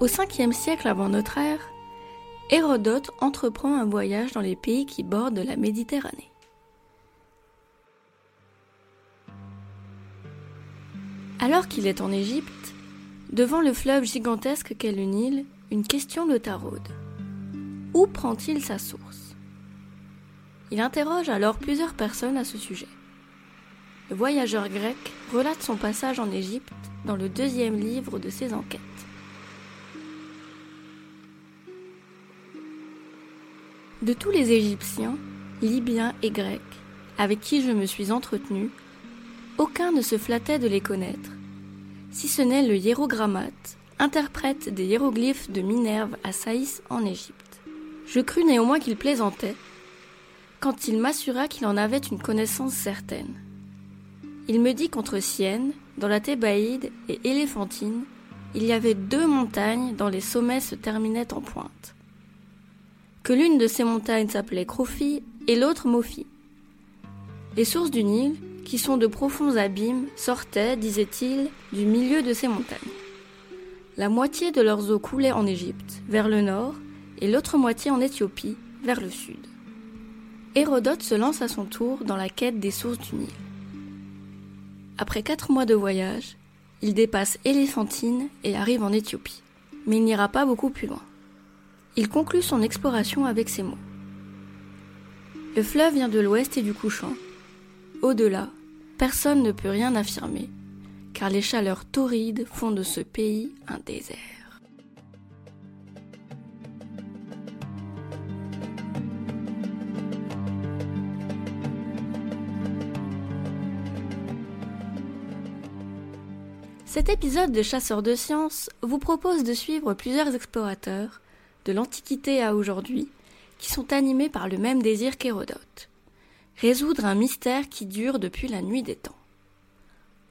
Au 5e siècle avant notre ère, Hérodote entreprend un voyage dans les pays qui bordent la Méditerranée. Alors qu'il est en Égypte, devant le fleuve gigantesque qu'est le Nil, une question le taraude. Où prend-il sa source? Il interroge alors plusieurs personnes à ce sujet. Le voyageur grec relate son passage en Égypte dans le deuxième livre de ses enquêtes. De tous les Égyptiens, Libyens et Grecs, avec qui je me suis entretenu, aucun ne se flattait de les connaître, si ce n'est le hiérogrammate, interprète des hiéroglyphes de Minerve à Saïs en Égypte. Je crus néanmoins qu'il plaisantait, quand il m'assura qu'il en avait une connaissance certaine. Il me dit qu'entre Sienne, dans la Thébaïde, et Éléphantine, il y avait deux montagnes dont les sommets se terminaient en pointe que l'une de ces montagnes s'appelait Crophi et l'autre Mophi. Les sources du Nil, qui sont de profonds abîmes, sortaient, disait-il, du milieu de ces montagnes. La moitié de leurs eaux coulait en Égypte, vers le nord, et l'autre moitié en Éthiopie, vers le sud. Hérodote se lance à son tour dans la quête des sources du Nil. Après quatre mois de voyage, il dépasse Éléphantine et arrive en Éthiopie. Mais il n'ira pas beaucoup plus loin. Il conclut son exploration avec ces mots. Le fleuve vient de l'ouest et du couchant. Au-delà, personne ne peut rien affirmer, car les chaleurs torrides font de ce pays un désert. Cet épisode de Chasseurs de sciences vous propose de suivre plusieurs explorateurs l'Antiquité à aujourd'hui, qui sont animés par le même désir qu'Hérodote. Résoudre un mystère qui dure depuis la nuit des temps.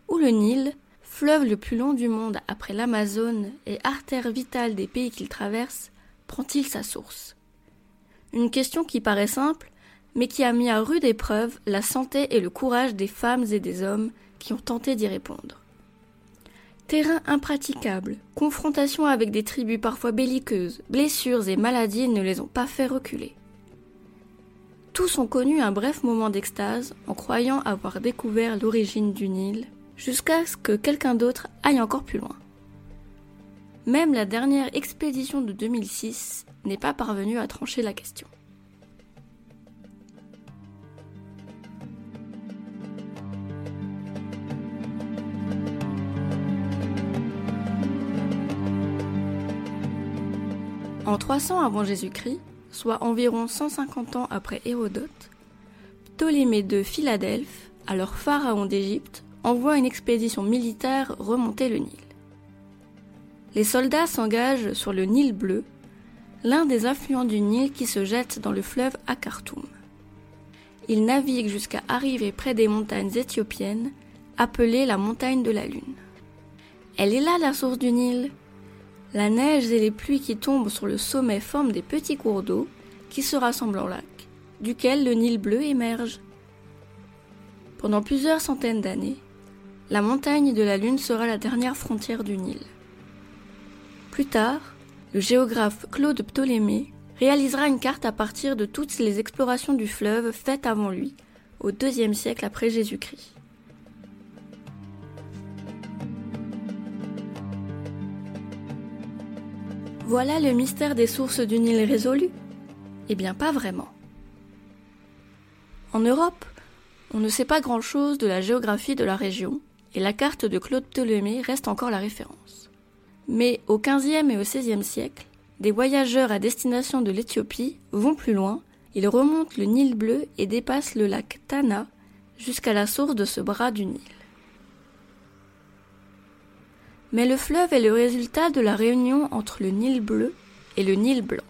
Où le Nil, fleuve le plus long du monde après l'Amazone et artère vitale des pays qu'il traverse, prend-il sa source? Une question qui paraît simple, mais qui a mis à rude épreuve la santé et le courage des femmes et des hommes qui ont tenté d'y répondre. Terrain impraticable, confrontation avec des tribus parfois belliqueuses, blessures et maladies ne les ont pas fait reculer. Tous ont connu un bref moment d'extase en croyant avoir découvert l'origine du Nil, jusqu'à ce que quelqu'un d'autre aille encore plus loin. Même la dernière expédition de 2006 n'est pas parvenue à trancher la question. En 300 avant Jésus-Christ, soit environ 150 ans après Hérodote, Ptolémée de Philadelphe, alors pharaon d'Égypte, envoie une expédition militaire remonter le Nil. Les soldats s'engagent sur le Nil bleu, l'un des affluents du Nil qui se jette dans le fleuve à Khartoum. Ils naviguent jusqu'à arriver près des montagnes éthiopiennes, appelées la montagne de la Lune. Elle est là la source du Nil, la neige et les pluies qui tombent sur le sommet forment des petits cours d'eau qui se rassemblent en lac, duquel le Nil bleu émerge. Pendant plusieurs centaines d'années, la montagne de la Lune sera la dernière frontière du Nil. Plus tard, le géographe Claude Ptolémée réalisera une carte à partir de toutes les explorations du fleuve faites avant lui, au IIe siècle après Jésus-Christ. Voilà le mystère des sources du Nil résolu Eh bien pas vraiment. En Europe, on ne sait pas grand-chose de la géographie de la région, et la carte de Claude Ptolémée reste encore la référence. Mais au XVe et au XVIe siècle, des voyageurs à destination de l'Éthiopie vont plus loin, ils remontent le Nil bleu et dépassent le lac Tana jusqu'à la source de ce bras du Nil. Mais le fleuve est le résultat de la réunion entre le Nil bleu et le Nil blanc,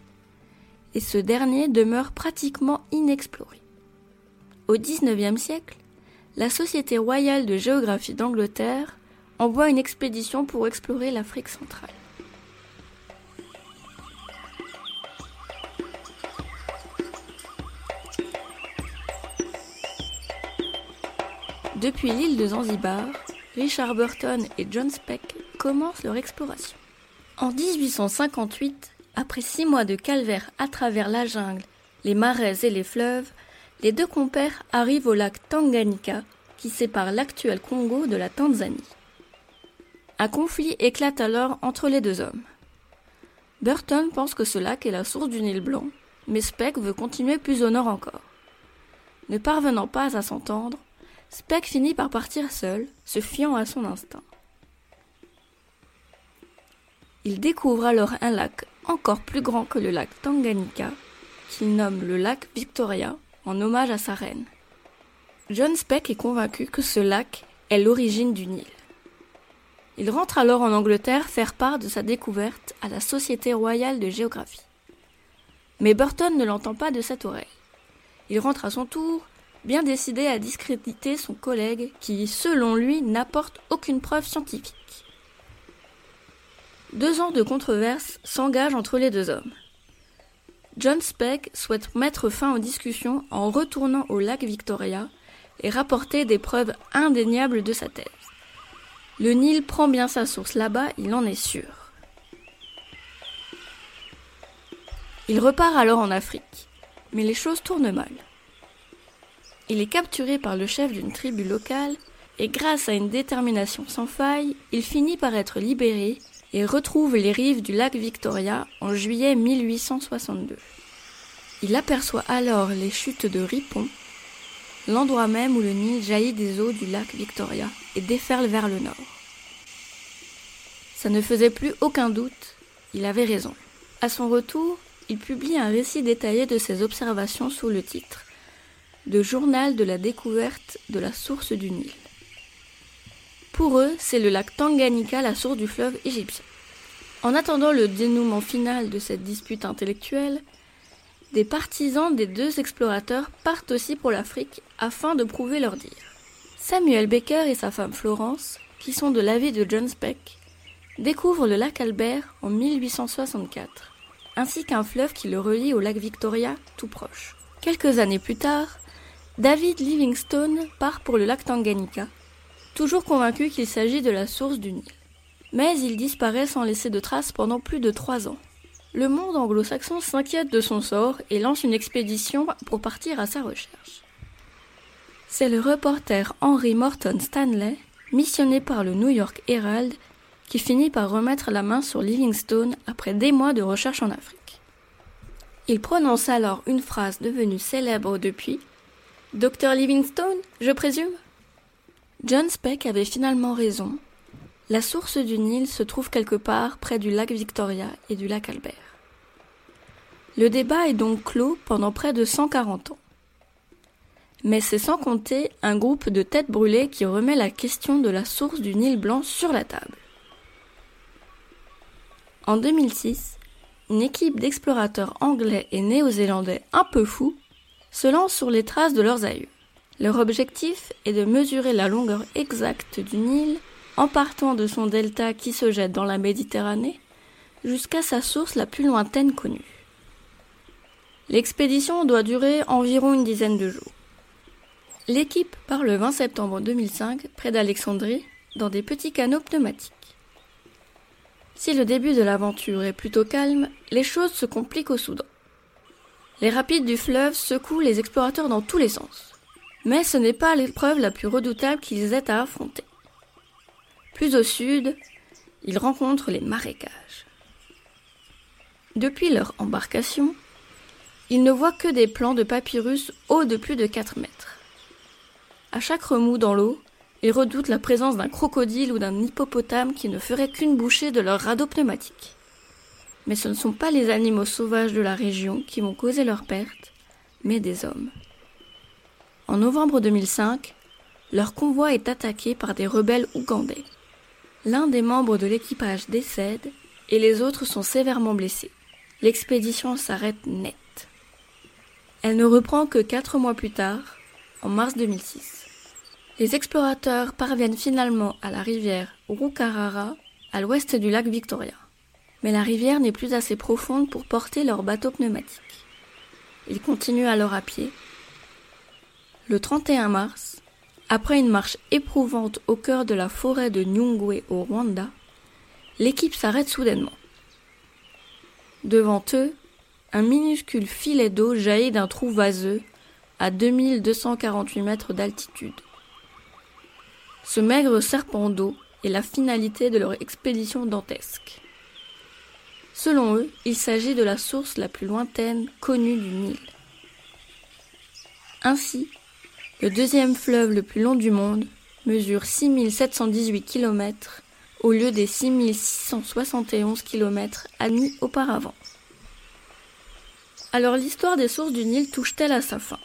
et ce dernier demeure pratiquement inexploré. Au XIXe siècle, la Société royale de géographie d'Angleterre envoie une expédition pour explorer l'Afrique centrale. Depuis l'île de Zanzibar, Richard Burton et John Speck commencent leur exploration. En 1858, après six mois de calvaire à travers la jungle, les marais et les fleuves, les deux compères arrivent au lac Tanganyika, qui sépare l'actuel Congo de la Tanzanie. Un conflit éclate alors entre les deux hommes. Burton pense que ce lac est la source du Nil blanc, mais Speck veut continuer plus au nord encore. Ne parvenant pas à s'entendre, Speck finit par partir seul, se fiant à son instinct. Il découvre alors un lac encore plus grand que le lac Tanganyika, qu'il nomme le lac Victoria, en hommage à sa reine. John Speck est convaincu que ce lac est l'origine du Nil. Il rentre alors en Angleterre faire part de sa découverte à la Société royale de géographie. Mais Burton ne l'entend pas de cette oreille. Il rentre à son tour, bien décidé à discréditer son collègue qui, selon lui, n'apporte aucune preuve scientifique. Deux ans de controverse s'engagent entre les deux hommes. John Speck souhaite mettre fin aux discussions en retournant au lac Victoria et rapporter des preuves indéniables de sa thèse. Le Nil prend bien sa source là-bas, il en est sûr. Il repart alors en Afrique, mais les choses tournent mal. Il est capturé par le chef d'une tribu locale et grâce à une détermination sans faille, il finit par être libéré et retrouve les rives du lac Victoria en juillet 1862. Il aperçoit alors les chutes de Ripon, l'endroit même où le Nil jaillit des eaux du lac Victoria et déferle vers le nord. Ça ne faisait plus aucun doute, il avait raison. À son retour, il publie un récit détaillé de ses observations sous le titre de Journal de la découverte de la source du Nil. Pour eux, c'est le lac Tanganyika la source du fleuve égyptien. En attendant le dénouement final de cette dispute intellectuelle, des partisans des deux explorateurs partent aussi pour l'Afrique afin de prouver leur dire. Samuel Baker et sa femme Florence, qui sont de l'avis de John Speck, découvrent le lac Albert en 1864, ainsi qu'un fleuve qui le relie au lac Victoria tout proche. Quelques années plus tard, David Livingstone part pour le lac Tanganyika, toujours convaincu qu'il s'agit de la source du Nil. Mais il disparaît sans laisser de traces pendant plus de trois ans. Le monde anglo-saxon s'inquiète de son sort et lance une expédition pour partir à sa recherche. C'est le reporter Henry Morton Stanley, missionné par le New York Herald, qui finit par remettre la main sur Livingstone après des mois de recherche en Afrique. Il prononce alors une phrase devenue célèbre depuis Docteur Livingstone, je présume? John Speck avait finalement raison. La source du Nil se trouve quelque part près du lac Victoria et du lac Albert. Le débat est donc clos pendant près de 140 ans. Mais c'est sans compter un groupe de têtes brûlées qui remet la question de la source du Nil blanc sur la table. En 2006, une équipe d'explorateurs anglais et néo-zélandais un peu fous se lance sur les traces de leurs aïeux. Leur objectif est de mesurer la longueur exacte du Nil en partant de son delta qui se jette dans la Méditerranée jusqu'à sa source la plus lointaine connue. L'expédition doit durer environ une dizaine de jours. L'équipe part le 20 septembre 2005 près d'Alexandrie dans des petits canaux pneumatiques. Si le début de l'aventure est plutôt calme, les choses se compliquent au Soudan. Les rapides du fleuve secouent les explorateurs dans tous les sens. Mais ce n'est pas l'épreuve la plus redoutable qu'ils aient à affronter. Plus au sud, ils rencontrent les marécages. Depuis leur embarcation, ils ne voient que des plants de papyrus hauts de plus de 4 mètres. À chaque remous dans l'eau, ils redoutent la présence d'un crocodile ou d'un hippopotame qui ne ferait qu'une bouchée de leur radeau pneumatique. Mais ce ne sont pas les animaux sauvages de la région qui vont causer leur perte, mais des hommes. En novembre 2005, leur convoi est attaqué par des rebelles ougandais. L'un des membres de l'équipage décède et les autres sont sévèrement blessés. L'expédition s'arrête net. Elle ne reprend que quatre mois plus tard, en mars 2006. Les explorateurs parviennent finalement à la rivière Rukarara, à l'ouest du lac Victoria. Mais la rivière n'est plus assez profonde pour porter leur bateau pneumatique. Ils continuent alors à pied. Le 31 mars, après une marche éprouvante au cœur de la forêt de Nyungwe au Rwanda, l'équipe s'arrête soudainement. Devant eux, un minuscule filet d'eau jaillit d'un trou vaseux à 2248 mètres d'altitude. Ce maigre serpent d'eau est la finalité de leur expédition dantesque. Selon eux, il s'agit de la source la plus lointaine connue du Nil. Ainsi, le deuxième fleuve le plus long du monde mesure 6718 km au lieu des 6671 km admis auparavant. Alors l'histoire des sources du Nil touche-t-elle à sa fin?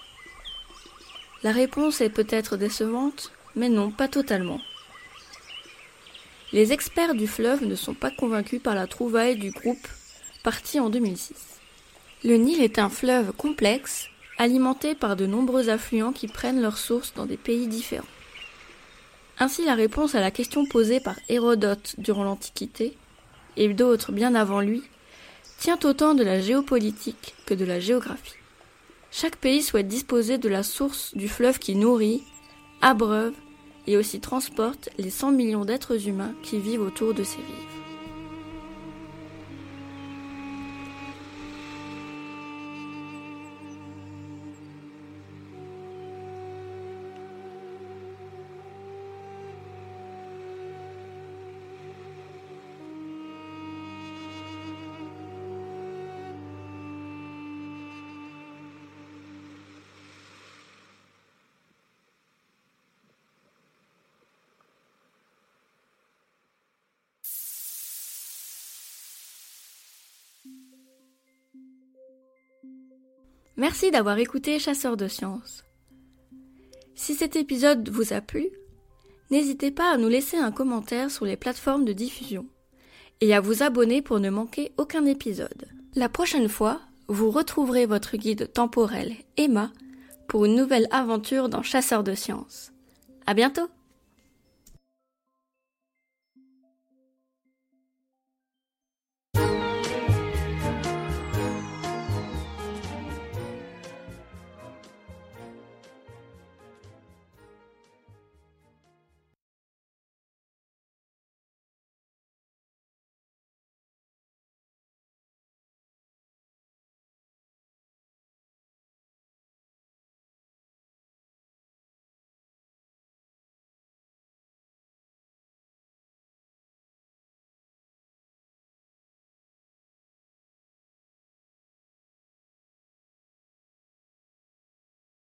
La réponse est peut-être décevante, mais non, pas totalement. Les experts du fleuve ne sont pas convaincus par la trouvaille du groupe parti en 2006. Le Nil est un fleuve complexe, alimenté par de nombreux affluents qui prennent leur source dans des pays différents. Ainsi la réponse à la question posée par Hérodote durant l'Antiquité, et d'autres bien avant lui, tient autant de la géopolitique que de la géographie. Chaque pays souhaite disposer de la source du fleuve qui nourrit, abreuve et aussi transporte les 100 millions d'êtres humains qui vivent autour de ses rives. Merci d'avoir écouté Chasseurs de sciences. Si cet épisode vous a plu, n'hésitez pas à nous laisser un commentaire sur les plateformes de diffusion et à vous abonner pour ne manquer aucun épisode. La prochaine fois, vous retrouverez votre guide temporel Emma pour une nouvelle aventure dans Chasseurs de sciences. À bientôt!